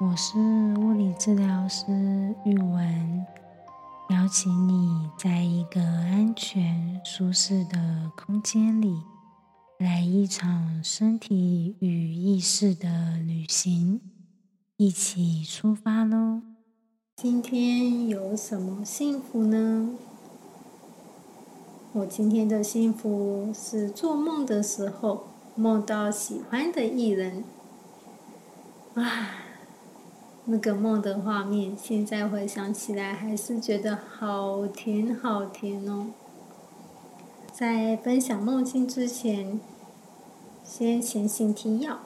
我是物理治疗师玉文，邀请你在一个安全、舒适的空间里，来一场身体与意识的旅行，一起出发喽！今天有什么幸福呢？我今天的幸福是做梦的时候梦到喜欢的艺人，啊！那个梦的画面，现在回想起来还是觉得好甜好甜哦。在分享梦境之前，先前行提要。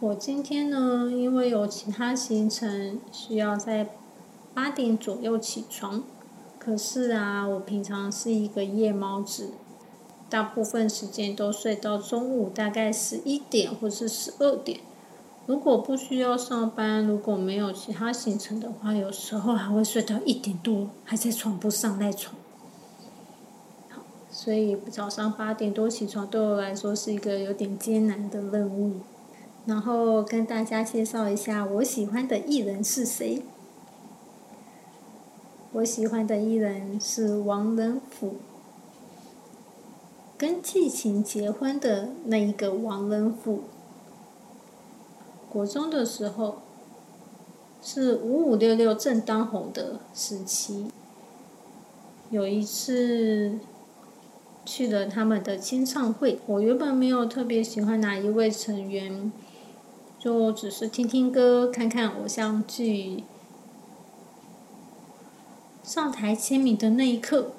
我今天呢，因为有其他行程，需要在八点左右起床。可是啊，我平常是一个夜猫子，大部分时间都睡到中午，大概十一点或是十二点。如果不需要上班，如果没有其他行程的话，有时候还会睡到一点多，还在床铺上赖床。所以早上八点多起床对我来说是一个有点艰难的任务。然后跟大家介绍一下我喜欢的艺人是谁。我喜欢的艺人是王仁甫，跟季晴结婚的那一个王仁甫。国中的时候，是五五六六正当红的时期。有一次去了他们的签唱会，我原本没有特别喜欢哪一位成员，就只是听听歌、看看偶像剧。上台签名的那一刻，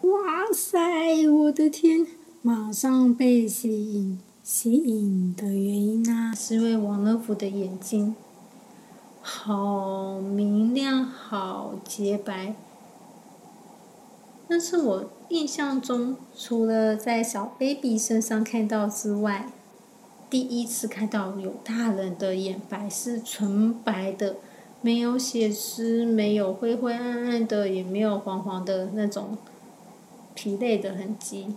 哇塞！我的天，马上被吸引。吸引的原因呢，是因为王乐福的眼睛好明亮、好洁白。那是我印象中，除了在小 baby 身上看到之外，第一次看到有大人的眼白是纯白的，没有血丝，没有灰灰暗暗的，也没有黄黄的那种疲累的痕迹。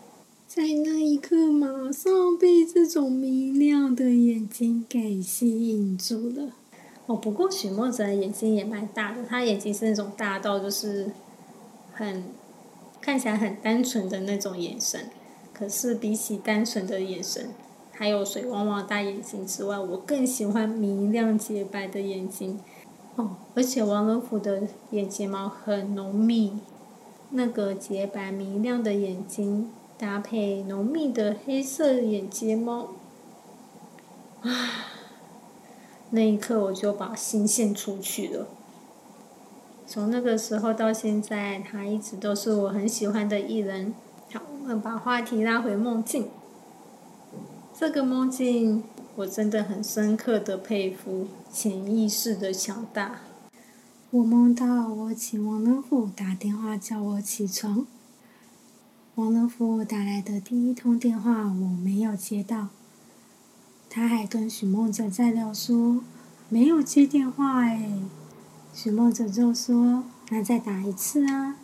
在那一刻，马上被这种明亮的眼睛给吸引住了。哦，不过许墨泽的眼睛也蛮大的，他眼睛是那种大到就是很看起来很单纯的那种眼神。可是比起单纯的眼神，还有水汪汪大眼睛之外，我更喜欢明亮洁白的眼睛。哦，而且王仁甫的眼睫毛很浓密，那个洁白明亮的眼睛。搭配浓密的黑色眼睫毛，啊！那一刻我就把心献出去了。从那个时候到现在，他一直都是我很喜欢的艺人。好，我们把话题拉回梦境。这个梦境，我真的很深刻的佩服潜意识的强大。我梦到我请王仁甫打电话叫我起床。王仁甫打来的第一通电话我没有接到，他还跟许梦哲在聊说没有接电话哎，许梦哲就说那再打一次啊，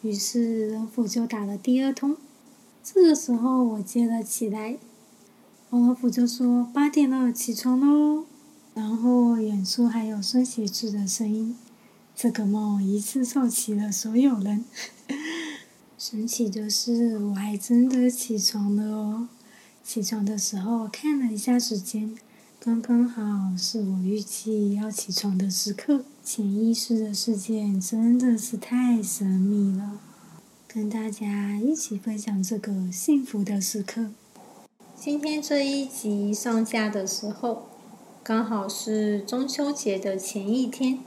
于是仁甫就打了第二通，这个时候我接了起来，王仁甫就说八点了起床喽，然后远处还有孙协志的声音，这个梦一次凑齐了所有人。神奇的是，我还真的起床了哦！起床的时候看了一下时间，刚刚好是我预计要起床的时刻。潜意识的事件真的是太神秘了，跟大家一起分享这个幸福的时刻。今天这一集上架的时候，刚好是中秋节的前一天。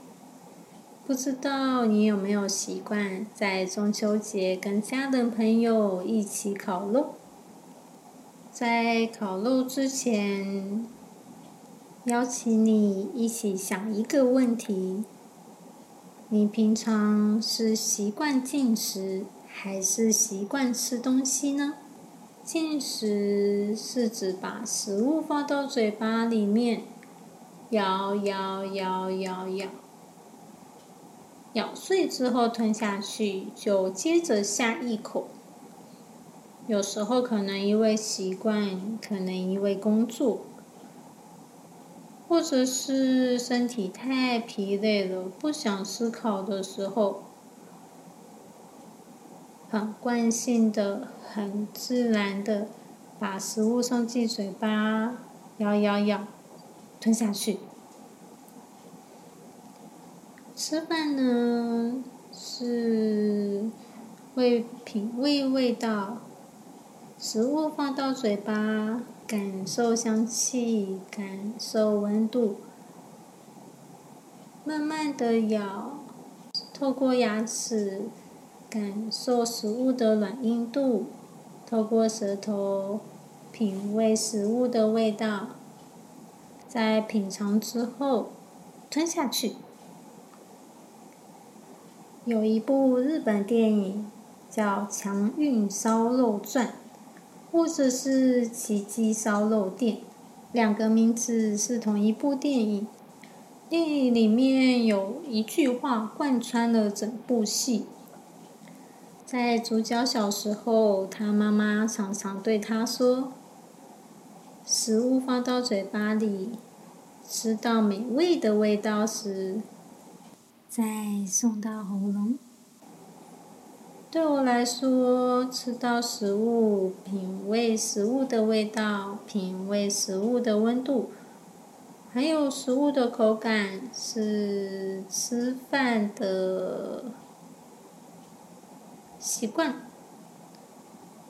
不知道你有没有习惯在中秋节跟家人朋友一起烤肉？在烤肉之前，邀请你一起想一个问题：你平常是习惯进食，还是习惯吃东西呢？进食是指把食物放到嘴巴里面，咬咬咬咬咬。咬碎之后吞下去，就接着下一口。有时候可能因为习惯，可能因为工作，或者是身体太疲累了，不想思考的时候，很惯性的、很自然的把食物送进嘴巴，咬咬咬，吞下去。吃饭呢，是会品味味道，食物放到嘴巴，感受香气，感受温度，慢慢的咬，透过牙齿感受食物的软硬度，透过舌头品味食物的味道，在品尝之后吞下去。有一部日本电影叫《强运烧肉传》，或者是《奇迹烧肉店》，两个名字是同一部电影。电影里面有一句话贯穿了整部戏。在主角小时候，他妈妈常常对他说：“食物放到嘴巴里，吃到美味的味道时。”再送到喉咙。对我来说，吃到食物，品味食物的味道，品味食物的温度，还有食物的口感，是吃饭的习惯，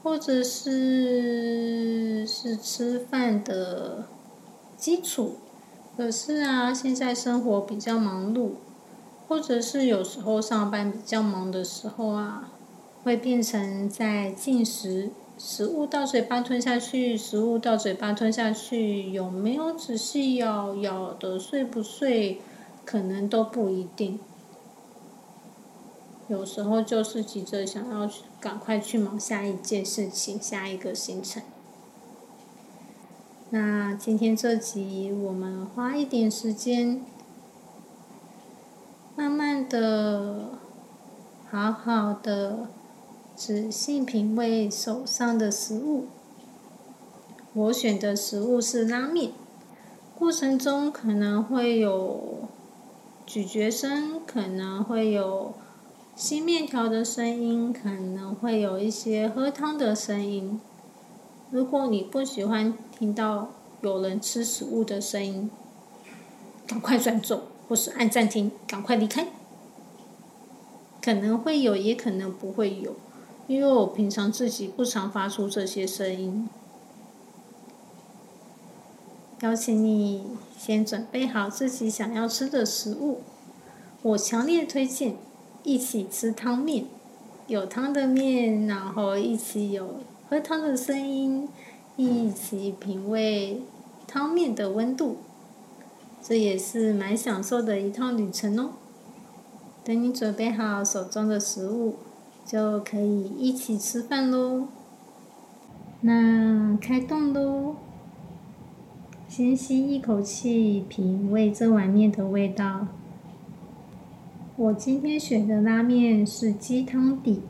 或者是是吃饭的基础。可是啊，现在生活比较忙碌。或者是有时候上班比较忙的时候啊，会变成在进食，食物到嘴巴吞下去，食物到嘴巴吞下去，有没有仔细咬，咬的碎不碎，可能都不一定。有时候就是急着想要赶快去忙下一件事情，下一个行程。那今天这集我们花一点时间。的，好好的，仔细品味手上的食物。我选的食物是拉面，过程中可能会有咀嚼声，可能会有吸面条的声音，可能会有一些喝汤的声音。如果你不喜欢听到有人吃食物的声音，赶快转走。或是按暂停，赶快离开。可能会有，也可能不会有，因为我平常自己不常发出这些声音。邀请你先准备好自己想要吃的食物，我强烈推荐一起吃汤面，有汤的面，然后一起有喝汤的声音，一起品味汤面的温度。这也是蛮享受的一趟旅程哦。等你准备好手中的食物，就可以一起吃饭喽。那开动喽！先吸一口气，品味这碗面的味道。我今天选的拉面是鸡汤底。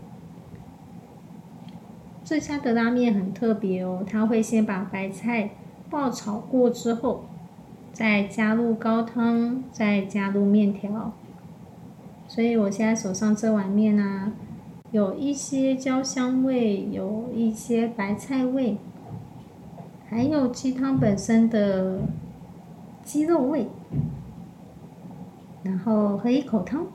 这家的拉面很特别哦，它会先把白菜爆炒过之后。再加入高汤，再加入面条，所以我现在手上这碗面呢，有一些焦香味，有一些白菜味，还有鸡汤本身的鸡肉味，然后喝一口汤。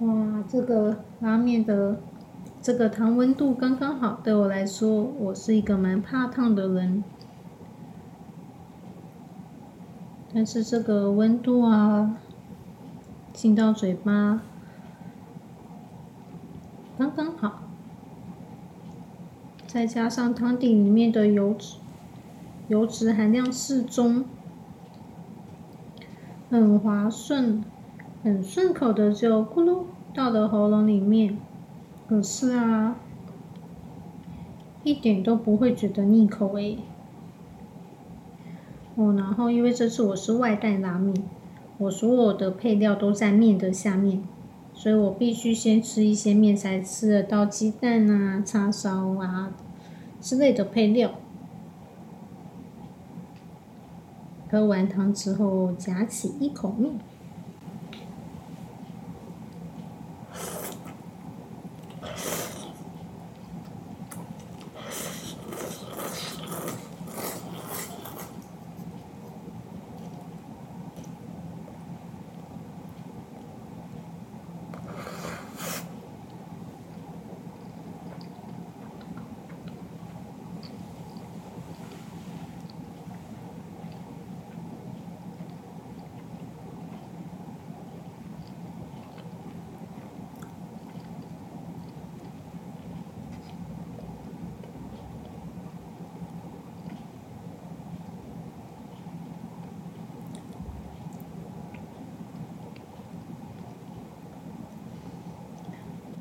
哇，这个拉面的这个汤温度刚刚好，对我来说，我是一个蛮怕烫的人。但是这个温度啊，进到嘴巴刚刚好，再加上汤底里面的油脂，油脂含量适中，很滑顺。很顺口的，就咕噜到了喉咙里面。可是啊，一点都不会觉得腻口诶。哦，然后因为这次我是外带拉面，我所有的配料都在面的下面，所以我必须先吃一些面才吃得到鸡蛋啊、叉烧啊之类的配料。喝完汤之后，夹起一口面。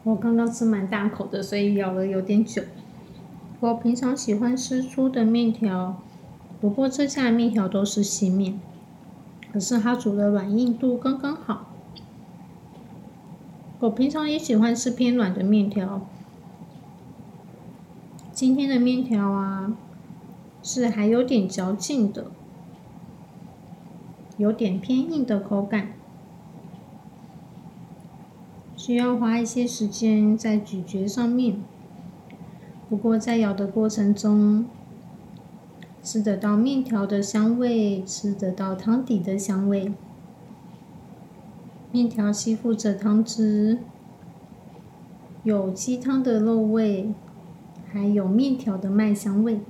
我刚刚吃蛮大口的，所以咬了有点久。我平常喜欢吃粗的面条，不过这家面条都是细面，可是它煮的软硬度刚刚好。我平常也喜欢吃偏软的面条，今天的面条啊是还有点嚼劲的，有点偏硬的口感。需要花一些时间在咀嚼上面，不过在咬的过程中，吃得到面条的香味，吃得到汤底的香味。面条吸附着汤汁，有鸡汤的肉味，还有面条的麦香味。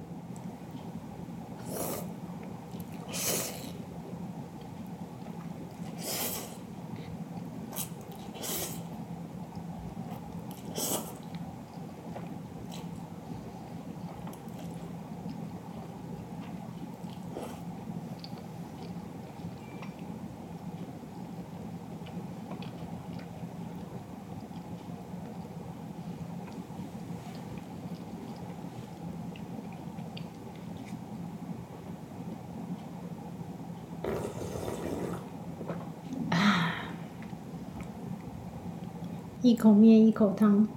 一口面，一口汤，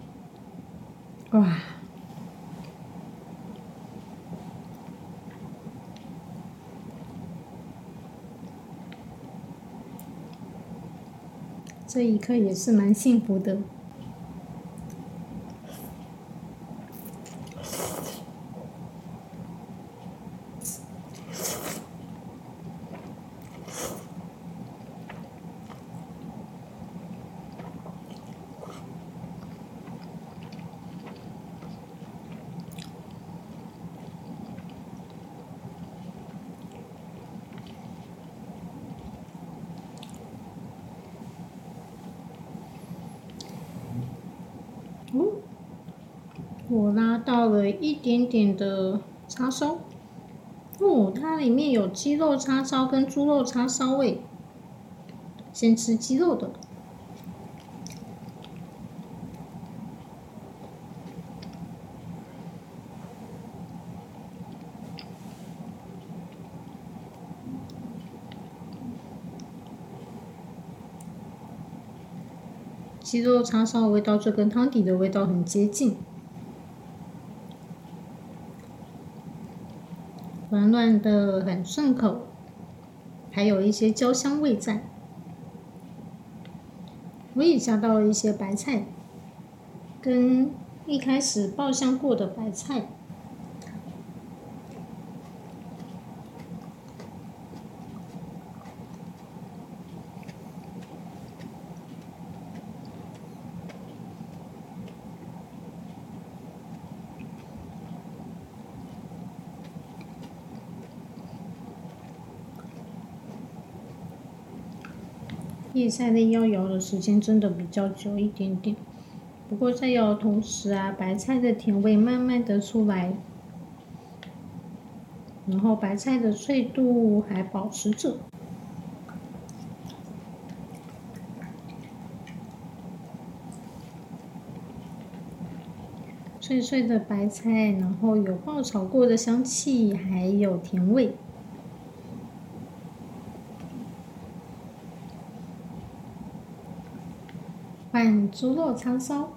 哇！这一刻也是蛮幸福的。我拉到了一点点的叉烧，哦，它里面有鸡肉叉烧跟猪肉叉烧味。先吃鸡肉的，鸡肉叉烧味道就跟汤底的味道很接近。软软的，很顺口，还有一些焦香味在。我也加到了一些白菜，跟一开始爆香过的白菜。叶菜类要摇的时间真的比较久一点点，不过在摇的同时啊，白菜的甜味慢慢的出来，然后白菜的脆度还保持着，脆脆的白菜，然后有爆炒过的香气，还有甜味。猪肉叉烧。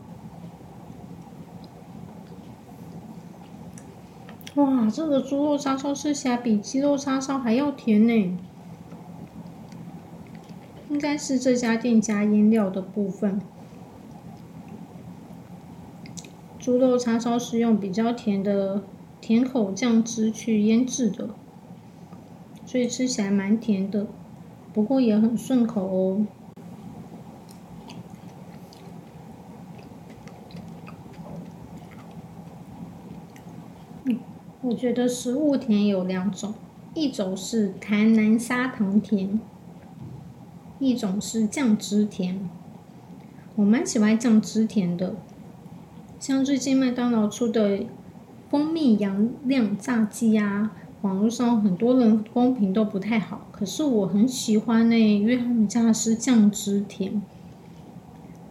哇，这个猪肉叉烧吃起来比鸡肉叉烧还要甜呢。应该是这家店加腌料的部分。猪肉叉烧是用比较甜的甜口酱汁去腌制的，所以吃起来蛮甜的，不过也很顺口哦。我觉得食物甜有两种，一种是台南砂糖甜，一种是酱汁甜。我蛮喜欢酱汁甜的，像最近麦当劳出的蜂蜜洋亮炸鸡啊，网络上很多人公评都不太好，可是我很喜欢呢，因为他们家是酱汁甜。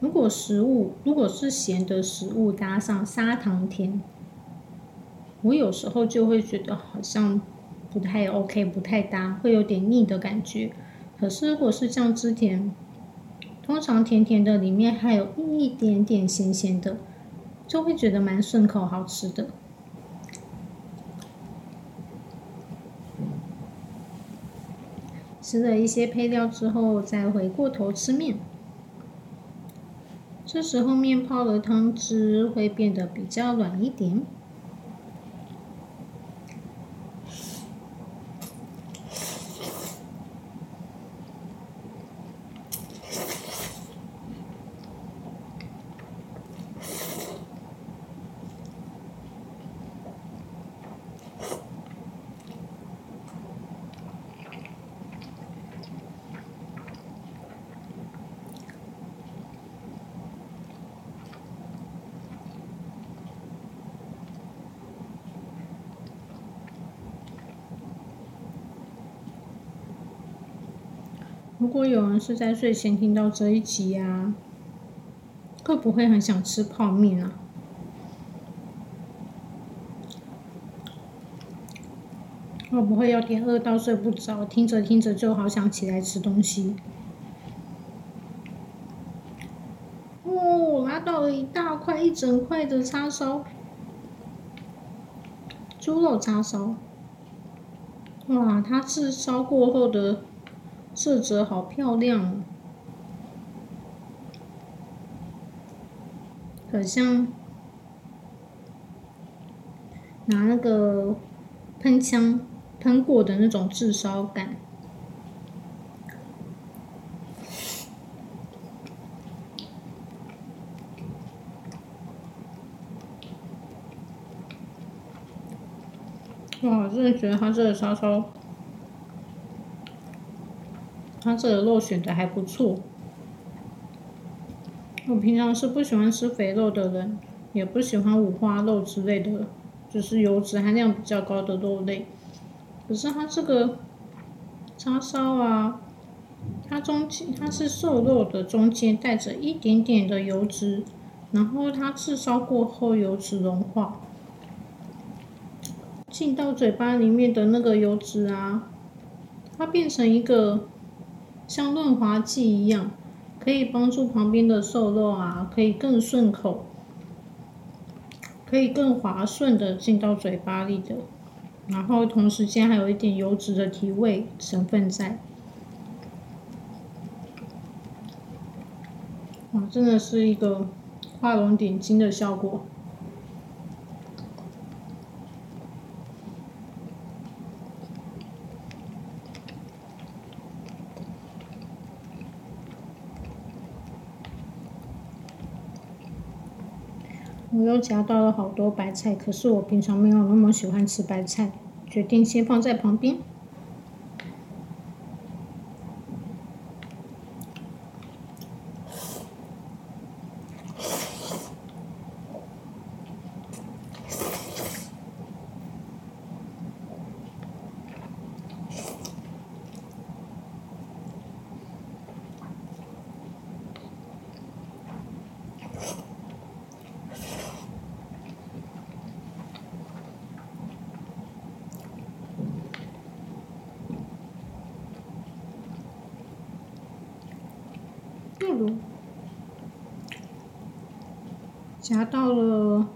如果食物如果是咸的食物搭上砂糖甜。我有时候就会觉得好像不太 OK，不太搭，会有点腻的感觉。可是如果是酱汁甜，通常甜甜的里面还有一点点咸咸的，就会觉得蛮顺口，好吃的。吃了一些配料之后，再回过头吃面。这时候面泡的汤汁会变得比较软一点。如果有人是在睡前听到这一集呀，会不会很想吃泡面啊？会不会有点饿到睡不着？听着听着就好想起来吃东西。哦，拿到了一大块、一整块的叉烧，猪肉叉烧。哇，它是烧过后的。色泽好漂亮，很像拿那个喷枪喷过的那种炙烧感。哇，我真的觉得它这个烧烧。它这个肉选的还不错。我平常是不喜欢吃肥肉的人，也不喜欢五花肉之类的，就是油脂含量比较高的肉类。可是它这个叉烧啊，它中间它是瘦肉的，中间带着一点点的油脂，然后它炙烧过后油脂融化，进到嘴巴里面的那个油脂啊，它变成一个。像润滑剂一样，可以帮助旁边的瘦肉啊，可以更顺口，可以更滑顺的进到嘴巴里的。然后同时间还有一点油脂的提味成分在。哇，真的是一个画龙点睛的效果。我又夹到了好多白菜，可是我平常没有那么喜欢吃白菜，决定先放在旁边。夹到了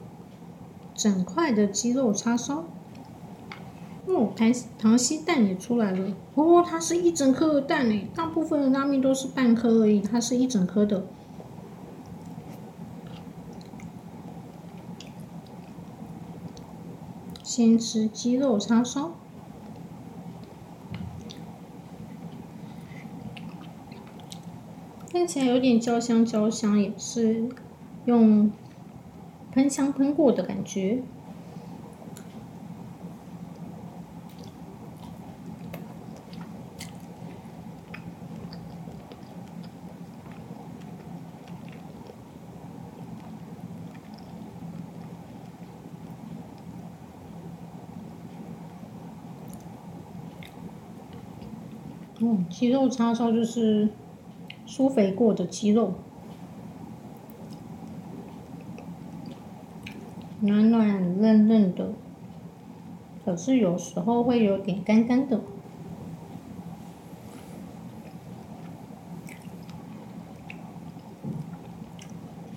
整块的鸡肉叉烧，哦，糖糖稀蛋也出来了。哦，它是一整颗蛋诶，大部分的拉面都是半颗而已，它是一整颗的。先吃鸡肉叉烧。看起来有点焦香焦香，也是用喷香喷过的感觉。嗯，鸡肉叉烧就是酥肥过的鸡肉，软软嫩嫩的，可是有时候会有点干干的。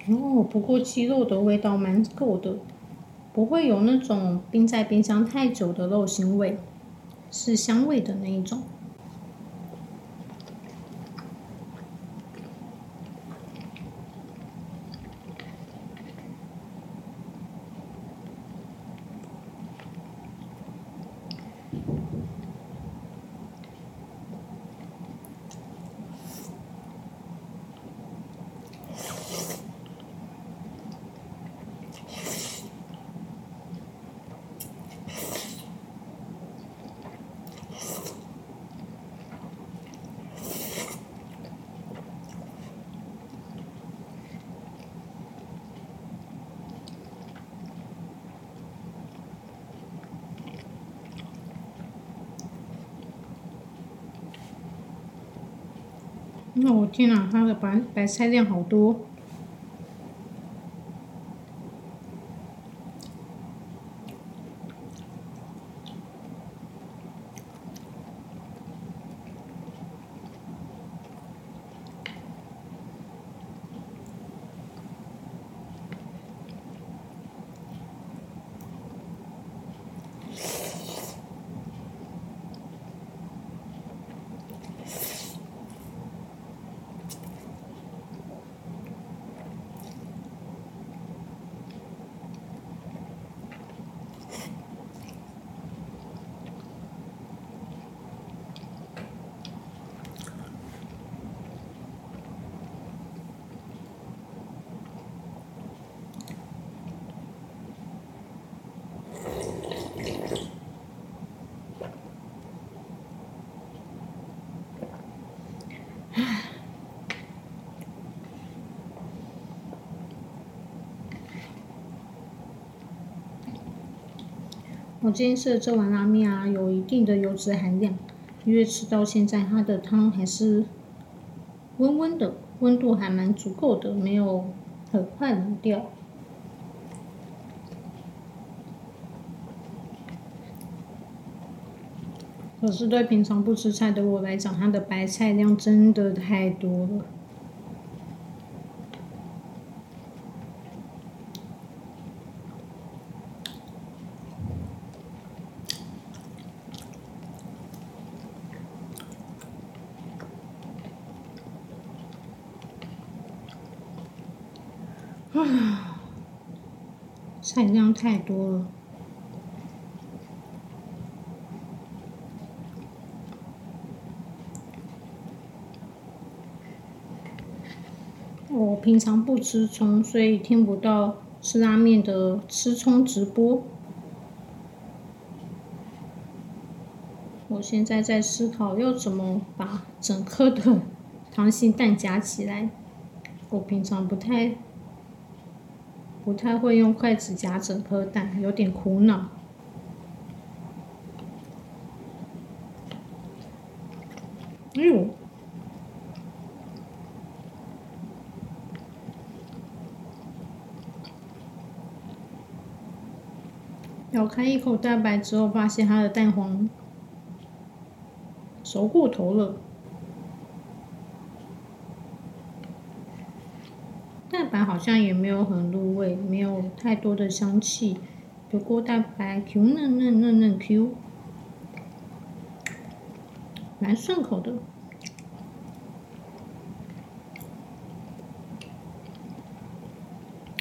哦，不过鸡肉的味道蛮够的，不会有那种冰在冰箱太久的肉腥味，是香味的那一种。那我天哪，它的白白菜量好多。我今天吃的这碗拉面啊，有一定的油脂含量，因为吃到现在它的汤还是温温的，温度还蛮足够的，没有很快冷掉。可是对平常不吃菜的我来讲，它的白菜量真的太多了。啊，菜量太多了。我平常不吃葱，所以听不到吃拉面的吃葱直播。我现在在思考要怎么把整颗的溏心蛋夹起来。我平常不太。不太会用筷子夹整颗蛋，有点苦恼。哎呦！咬开一口蛋白之后，发现它的蛋黄熟过头了。白好像也没有很入味，没有太多的香气。不过蛋白 Q 嫩嫩嫩嫩 Q，蛮顺口的。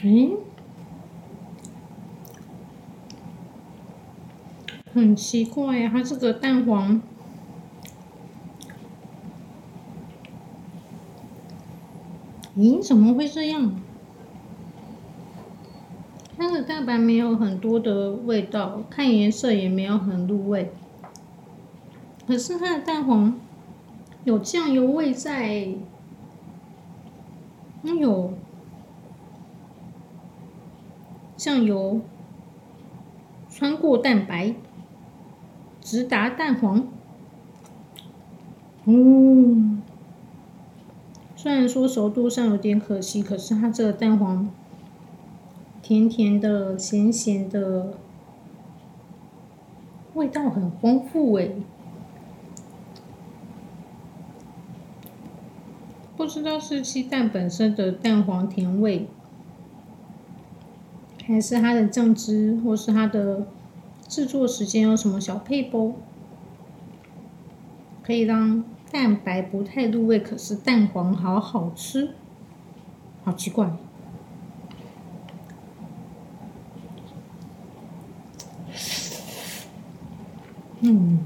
哎，很奇怪呀，它这个蛋黄。咦，怎么会这样？蛋白没有很多的味道，看颜色也没有很入味。可是它的蛋黄有酱油味在，有酱油穿过蛋白，直达蛋黄。哦。虽然说熟度上有点可惜，可是它这个蛋黄甜甜的、咸咸的，味道很丰富诶。不知道是鸡蛋本身的蛋黄甜味，还是它的酱汁，或是它的制作时间有什么小配包，可以让。蛋白不太入味，可是蛋黄好好吃，好奇怪。嗯，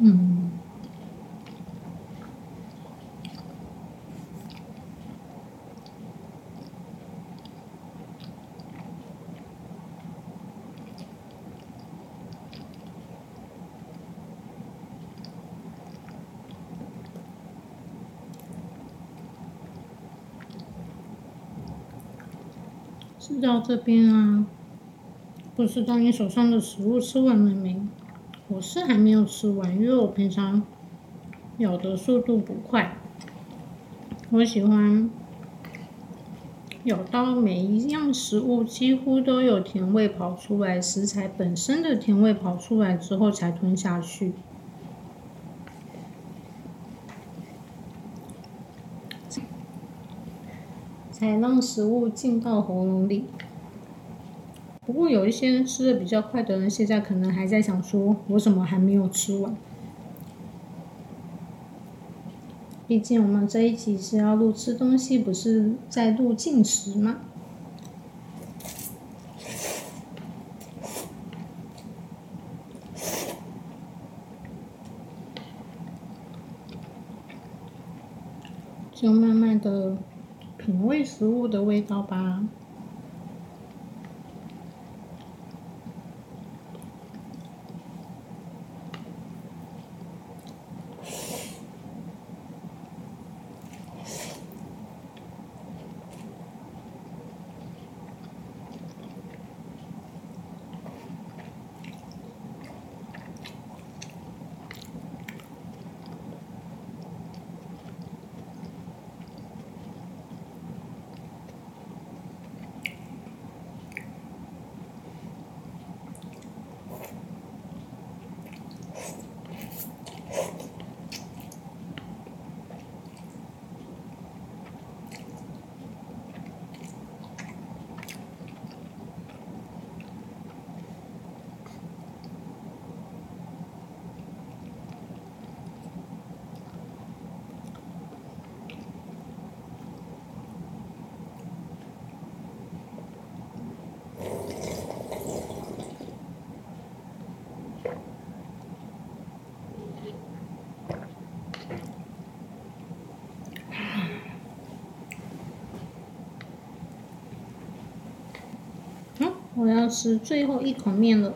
嗯。吃到这边啊，不知道你手上的食物吃完了没？我是还没有吃完，因为我平常咬的速度不快。我喜欢咬到每一样食物几乎都有甜味跑出来，食材本身的甜味跑出来之后才吞下去。才让食物进到喉咙里。不过有一些吃的比较快的人，现在可能还在想说：我怎么还没有吃完？毕竟我们这一集是要录吃东西，不是在录进食吗？就慢慢的。味食物的味道吧。我要吃最后一口面了。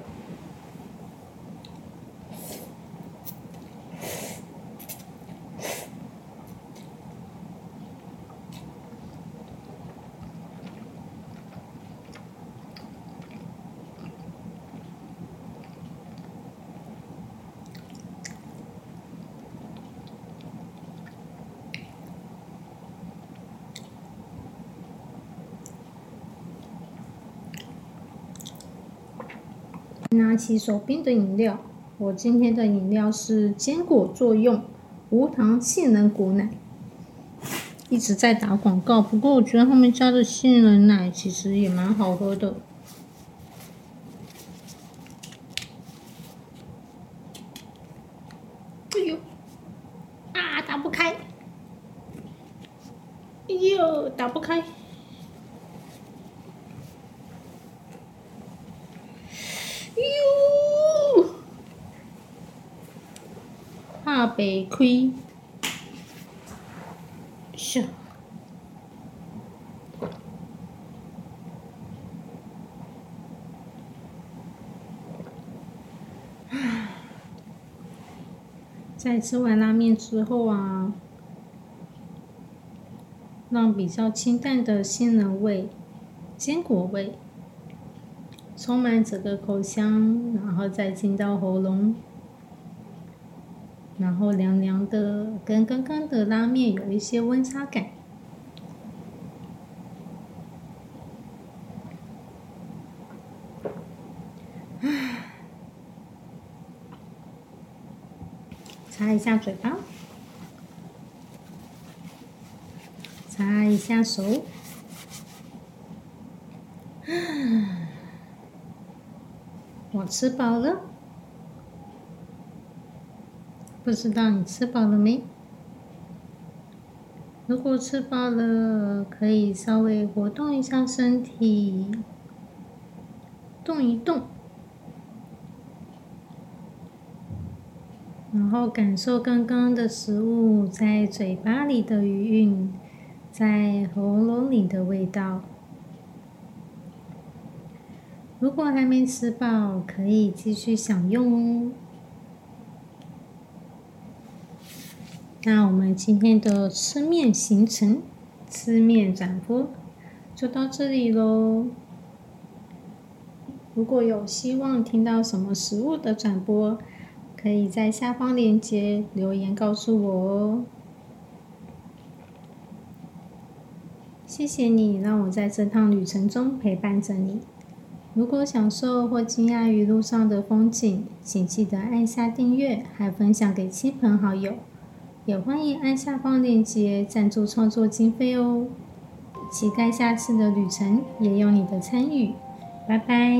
拿起手边的饮料，我今天的饮料是坚果作用无糖杏仁果奶。一直在打广告，不过我觉得他们家的杏仁奶其实也蛮好喝的。哎呦，啊，打不开！哎呦，打不开！哎呦，怕被亏。是。在吃完拉面之后啊，让比较清淡的杏仁味、坚果味充满整个口腔，然后再进到喉咙。然后凉凉的，跟刚刚的拉面有一些温差感。擦一下嘴巴，擦一下手。我吃饱了。不知道你吃饱了没？如果吃饱了，可以稍微活动一下身体，动一动，然后感受刚刚的食物在嘴巴里的余韵，在喉咙里的味道。如果还没吃饱，可以继续享用哦。那我们今天的吃面行程、吃面展播就到这里喽。如果有希望听到什么食物的转播，可以在下方链接留言告诉我哦。谢谢你让我在这趟旅程中陪伴着你。如果享受或惊讶于路上的风景，请记得按下订阅，还分享给亲朋好友。也欢迎按下方链接赞助创作经费哦！期待下次的旅程也有你的参与，拜拜。